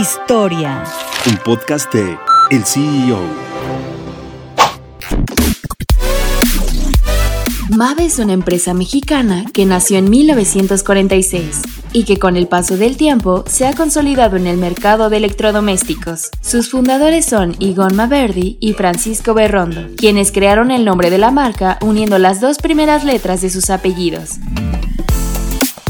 Historia. Un podcast de El CEO. Mave es una empresa mexicana que nació en 1946 y que con el paso del tiempo se ha consolidado en el mercado de electrodomésticos. Sus fundadores son Igon Maverdi y Francisco Berrondo, quienes crearon el nombre de la marca uniendo las dos primeras letras de sus apellidos.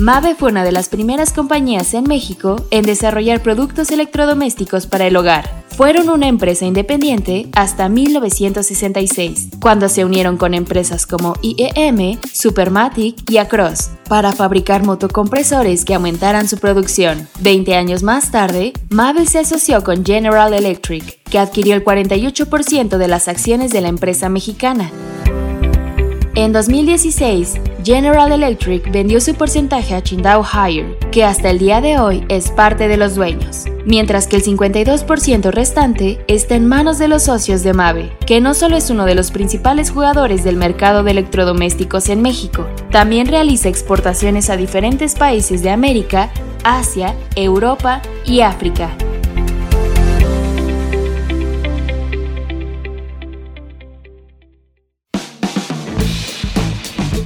Mave fue una de las primeras compañías en México en desarrollar productos electrodomésticos para el hogar. Fueron una empresa independiente hasta 1966, cuando se unieron con empresas como IEM, Supermatic y Across para fabricar motocompresores que aumentaran su producción. Veinte años más tarde, Mave se asoció con General Electric, que adquirió el 48% de las acciones de la empresa mexicana. En 2016, General Electric vendió su porcentaje a Qingdao Hire, que hasta el día de hoy es parte de los dueños, mientras que el 52% restante está en manos de los socios de Mave, que no solo es uno de los principales jugadores del mercado de electrodomésticos en México, también realiza exportaciones a diferentes países de América, Asia, Europa y África.